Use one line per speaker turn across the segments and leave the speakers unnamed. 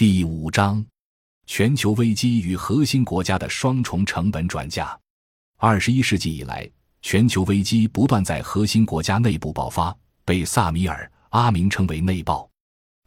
第五章：全球危机与核心国家的双重成本转嫁。二十一世纪以来，全球危机不断在核心国家内部爆发，被萨米尔·阿明称为“内爆”。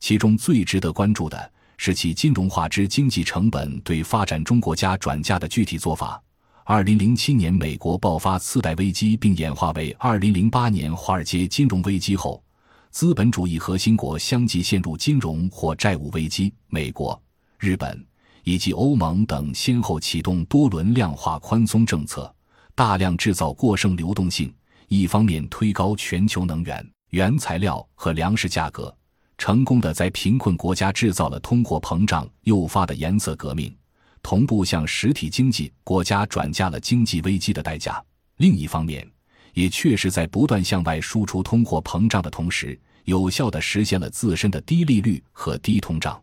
其中最值得关注的是其金融化之经济成本对发展中国家转嫁的具体做法。二零零七年，美国爆发次贷危机，并演化为二零零八年华尔街金融危机后。资本主义核心国相继陷入金融或债务危机，美国、日本以及欧盟等先后启动多轮量化宽松政策，大量制造过剩流动性，一方面推高全球能源、原材料和粮食价格，成功的在贫困国家制造了通货膨胀诱发的颜色革命，同步向实体经济国家转嫁了经济危机的代价；另一方面，也确实在不断向外输出通货膨胀的同时，有效地实现了自身的低利率和低通胀。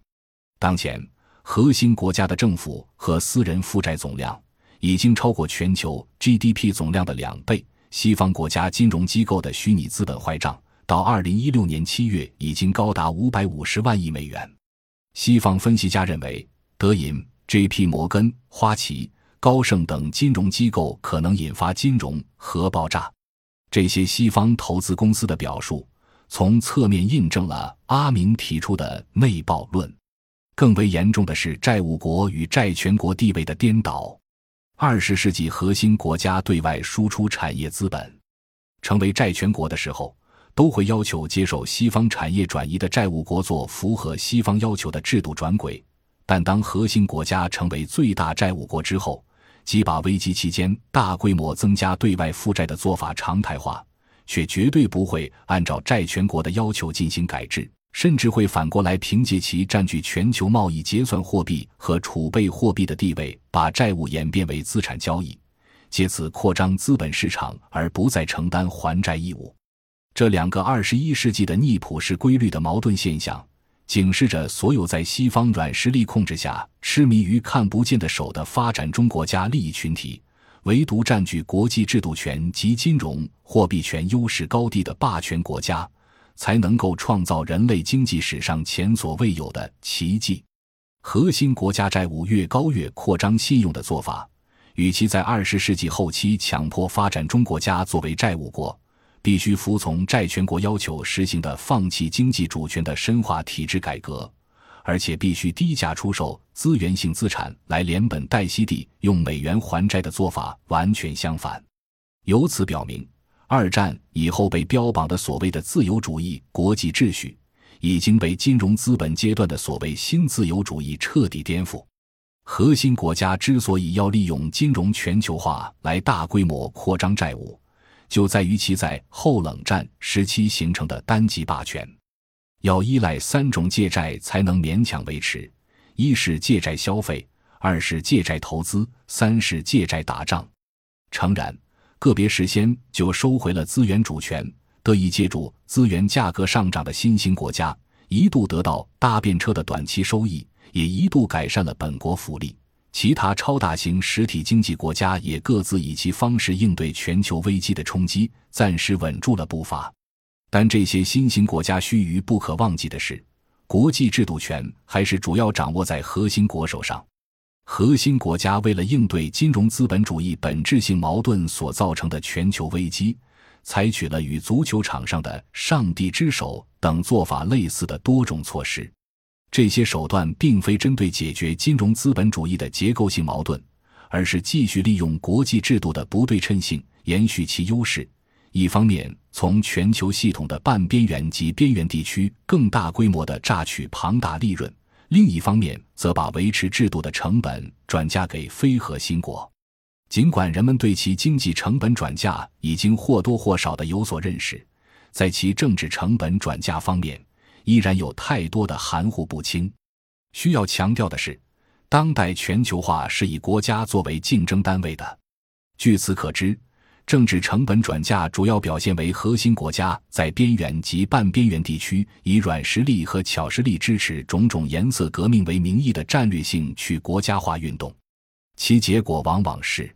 当前，核心国家的政府和私人负债总量已经超过全球 GDP 总量的两倍。西方国家金融机构的虚拟资本坏账到二零一六年七月已经高达五百五十万亿美元。西方分析家认为，德银、J.P. 摩根、花旗、高盛等金融机构可能引发金融核爆炸。这些西方投资公司的表述，从侧面印证了阿明提出的内爆论。更为严重的是，债务国与债权国地位的颠倒。二十世纪核心国家对外输出产业资本，成为债权国的时候，都会要求接受西方产业转移的债务国做符合西方要求的制度转轨。但当核心国家成为最大债务国之后，即把危机期间大规模增加对外负债的做法常态化，却绝对不会按照债权国的要求进行改制，甚至会反过来凭借其占据全球贸易结算货币和储备货币的地位，把债务演变为资产交易，借此扩张资本市场，而不再承担还债义务。这两个二十一世纪的逆普世规律的矛盾现象。警示着所有在西方软实力控制下痴迷于看不见的手的发展中国家利益群体，唯独占据国际制度权及金融货币权优势高地的霸权国家，才能够创造人类经济史上前所未有的奇迹。核心国家债务越高越扩张信用的做法，与其在二十世纪后期强迫发展中国家作为债务国。必须服从债权国要求实行的放弃经济主权的深化体制改革，而且必须低价出售资源性资产来连本带息地用美元还债的做法完全相反。由此表明，二战以后被标榜的所谓的自由主义国际秩序，已经被金融资本阶段的所谓新自由主义彻底颠覆。核心国家之所以要利用金融全球化来大规模扩张债务，就在于其在后冷战时期形成的单极霸权，要依赖三种借债才能勉强维持：一是借债消费，二是借债投资，三是借债打仗。诚然，个别事先就收回了资源主权，得以借助资源价格上涨的新兴国家，一度得到搭便车的短期收益，也一度改善了本国福利。其他超大型实体经济国家也各自以其方式应对全球危机的冲击，暂时稳住了步伐。但这些新兴国家须臾不可忘记的是，国际制度权还是主要掌握在核心国手上。核心国家为了应对金融资本主义本质性矛盾所造成的全球危机，采取了与足球场上的“上帝之手”等做法类似的多种措施。这些手段并非针对解决金融资本主义的结构性矛盾，而是继续利用国际制度的不对称性，延续其优势。一方面，从全球系统的半边缘及边缘地区更大规模的榨取庞大利润；另一方面，则把维持制度的成本转嫁给非核心国。尽管人们对其经济成本转嫁已经或多或少的有所认识，在其政治成本转嫁方面。依然有太多的含糊不清。需要强调的是，当代全球化是以国家作为竞争单位的。据此可知，政治成本转嫁主要表现为核心国家在边缘及半边缘地区以软实力和巧实力支持种种颜色革命为名义的战略性去国家化运动，其结果往往是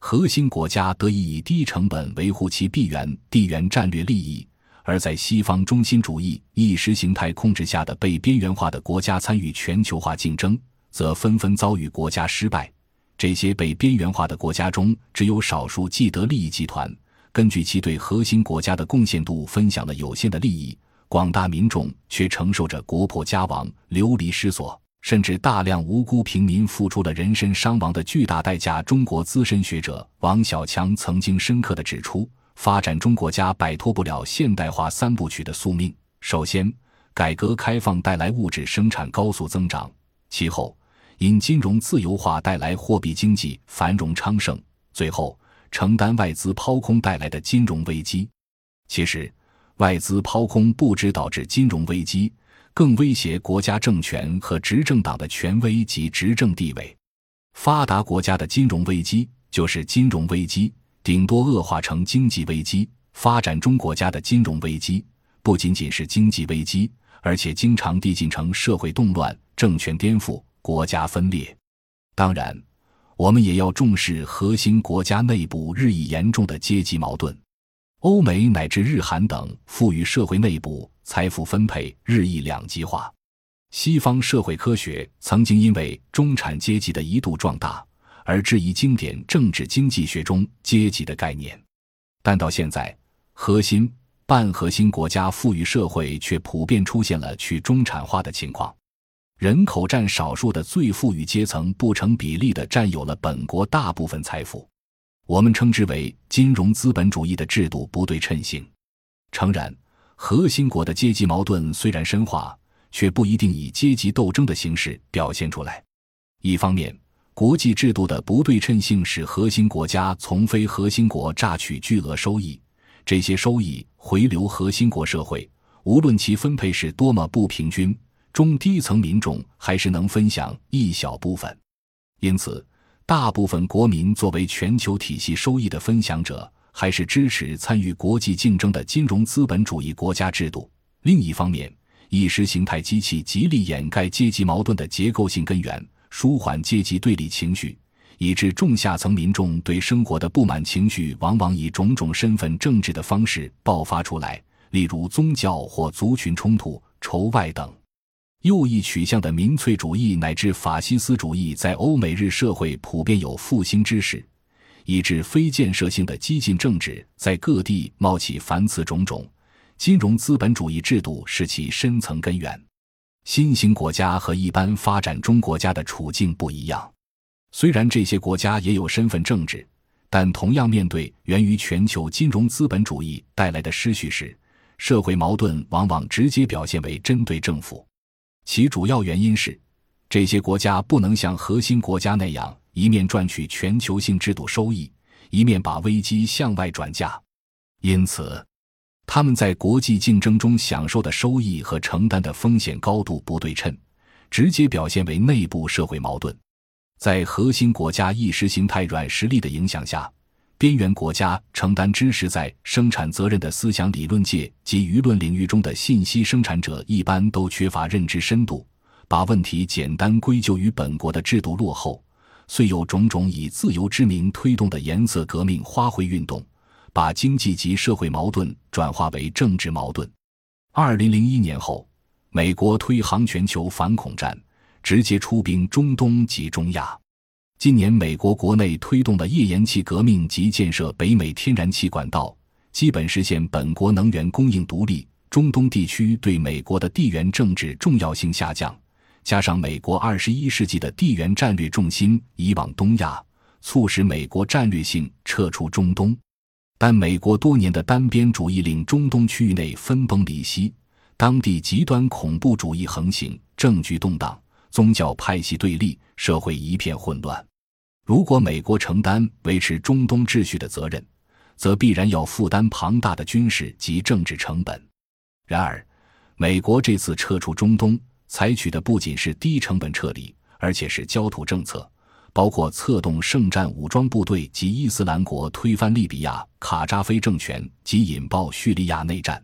核心国家得以以低成本维护其地缘地缘战略利益。而在西方中心主义意识形态控制下的被边缘化的国家参与全球化竞争，则纷纷遭遇国家失败。这些被边缘化的国家中，只有少数既得利益集团，根据其对核心国家的贡献度分享了有限的利益，广大民众却承受着国破家亡、流离失所，甚至大量无辜平民付出了人身伤亡的巨大代价。中国资深学者王小强曾经深刻地指出。发展中国家摆脱不了现代化三部曲的宿命。首先，改革开放带来物质生产高速增长；其后，因金融自由化带来货币经济繁荣昌盛；最后，承担外资抛空带来的金融危机。其实，外资抛空不只导致金融危机，更威胁国家政权和执政党的权威及执政地位。发达国家的金融危机就是金融危机。顶多恶化成经济危机。发展中国家的金融危机不仅仅是经济危机，而且经常递进成社会动乱、政权颠覆、国家分裂。当然，我们也要重视核心国家内部日益严重的阶级矛盾。欧美乃至日韩等富裕社会内部财富分配日益两极化。西方社会科学曾经因为中产阶级的一度壮大。而质疑经典政治经济学中阶级的概念，但到现在，核心、半核心国家富裕社会却普遍出现了去中产化的情况，人口占少数的最富裕阶层不成比例的占有了本国大部分财富，我们称之为金融资本主义的制度不对称性。诚然，核心国的阶级矛盾虽然深化，却不一定以阶级斗争的形式表现出来。一方面，国际制度的不对称性使核心国家从非核心国榨取巨额收益，这些收益回流核心国社会，无论其分配是多么不平均，中低层民众还是能分享一小部分。因此，大部分国民作为全球体系收益的分享者，还是支持参与国际竞争的金融资本主义国家制度。另一方面，意识形态机器极力掩盖阶级矛盾的结构性根源。舒缓阶级对立情绪，以致中下层民众对生活的不满情绪，往往以种种身份政治的方式爆发出来，例如宗教或族群冲突、仇外等。右翼取向的民粹主义乃至法西斯主义在欧美日社会普遍有复兴之势，以致非建设性的激进政治在各地冒起繁次种种。金融资本主义制度是其深层根源。新兴国家和一般发展中国家的处境不一样，虽然这些国家也有身份政治，但同样面对源于全球金融资本主义带来的失序时，社会矛盾往往直接表现为针对政府。其主要原因是，这些国家不能像核心国家那样一面赚取全球性制度收益，一面把危机向外转嫁，因此。他们在国际竞争中享受的收益和承担的风险高度不对称，直接表现为内部社会矛盾。在核心国家意识形态软实力的影响下，边缘国家承担知识在生产责任的思想理论界及舆论领域中的信息生产者一般都缺乏认知深度，把问题简单归咎于本国的制度落后，虽有种种以自由之名推动的颜色革命花卉运动。把经济及社会矛盾转化为政治矛盾。二零零一年后，美国推行全球反恐战，直接出兵中东及中亚。今年，美国国内推动的页岩气革命及建设北美天然气管道，基本实现本国能源供应独立。中东地区对美国的地缘政治重要性下降，加上美国二十一世纪的地缘战略重心移往东亚，促使美国战略性撤出中东。但美国多年的单边主义令中东区域内分崩离析，当地极端恐怖主义横行，政局动荡，宗教派系对立，社会一片混乱。如果美国承担维持中东秩序的责任，则必然要负担庞大的军事及政治成本。然而，美国这次撤出中东，采取的不仅是低成本撤离，而且是焦土政策。包括策动圣战武装部队及伊斯兰国推翻利比亚卡扎菲政权及引爆叙利亚内战，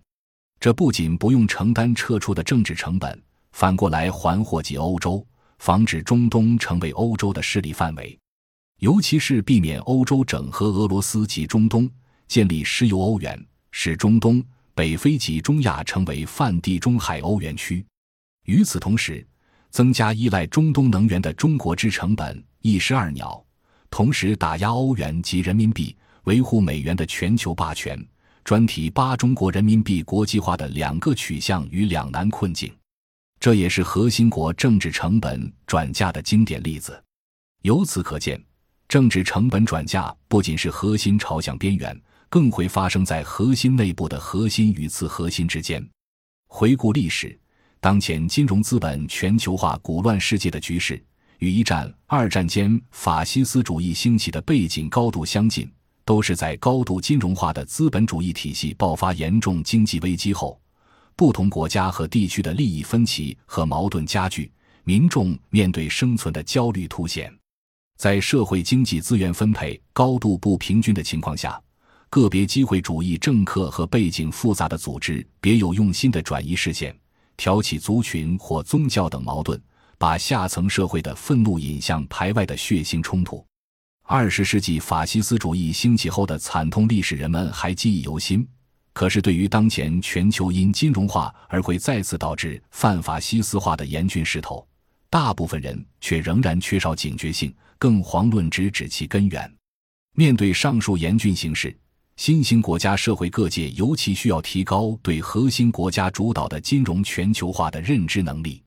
这不仅不用承担撤出的政治成本，反过来还祸及欧洲，防止中东成为欧洲的势力范围，尤其是避免欧洲整合俄罗斯及中东，建立石油欧元，使中东北非及中亚成为泛地中海欧元区。与此同时，增加依赖中东能源的中国之成本一石二鸟，同时打压欧元及人民币，维护美元的全球霸权。专题八中国人民币国际化的两个取向与两难困境，这也是核心国政治成本转嫁的经典例子。由此可见，政治成本转嫁不仅是核心朝向边缘，更会发生在核心内部的核心与次核心之间。回顾历史，当前金融资本全球化鼓乱世界的局势，与一战、二战间法西斯主义兴起的背景高度相近。都是在高度金融化的资本主义体系爆发严重经济危机后，不同国家和地区的利益分歧和矛盾加剧，民众面对生存的焦虑凸显。在社会经济资源分配高度不平均的情况下，个别机会主义政客和背景复杂的组织别有用心的转移视线，挑起族群或宗教等矛盾，把下层社会的愤怒引向排外的血腥冲突。二十世纪法西斯主义兴起后的惨痛历史，人们还记忆犹新。可是，对于当前全球因金融化而会再次导致泛法西斯化的严峻势头，大部分人却仍然缺少警觉性，更遑论直指其根源。面对上述严峻形势，新兴国家社会各界尤其需要提高对核心国家主导的金融全球化的认知能力，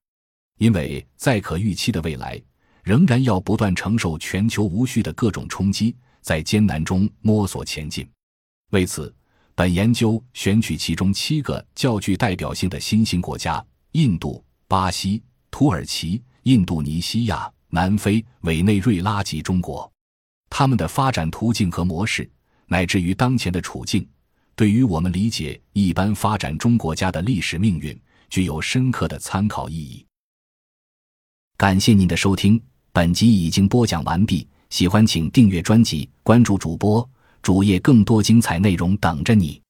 因为在可预期的未来。仍然要不断承受全球无序的各种冲击，在艰难中摸索前进。为此，本研究选取其中七个较具代表性的新兴国家：印度、巴西、土耳其、印度尼西亚、南非、委内瑞拉及中国。他们的发展途径和模式，乃至于当前的处境，对于我们理解一般发展中国家的历史命运，具有深刻的参考意义。感谢您的收听。本集已经播讲完毕，喜欢请订阅专辑，关注主播主页，更多精彩内容等着你。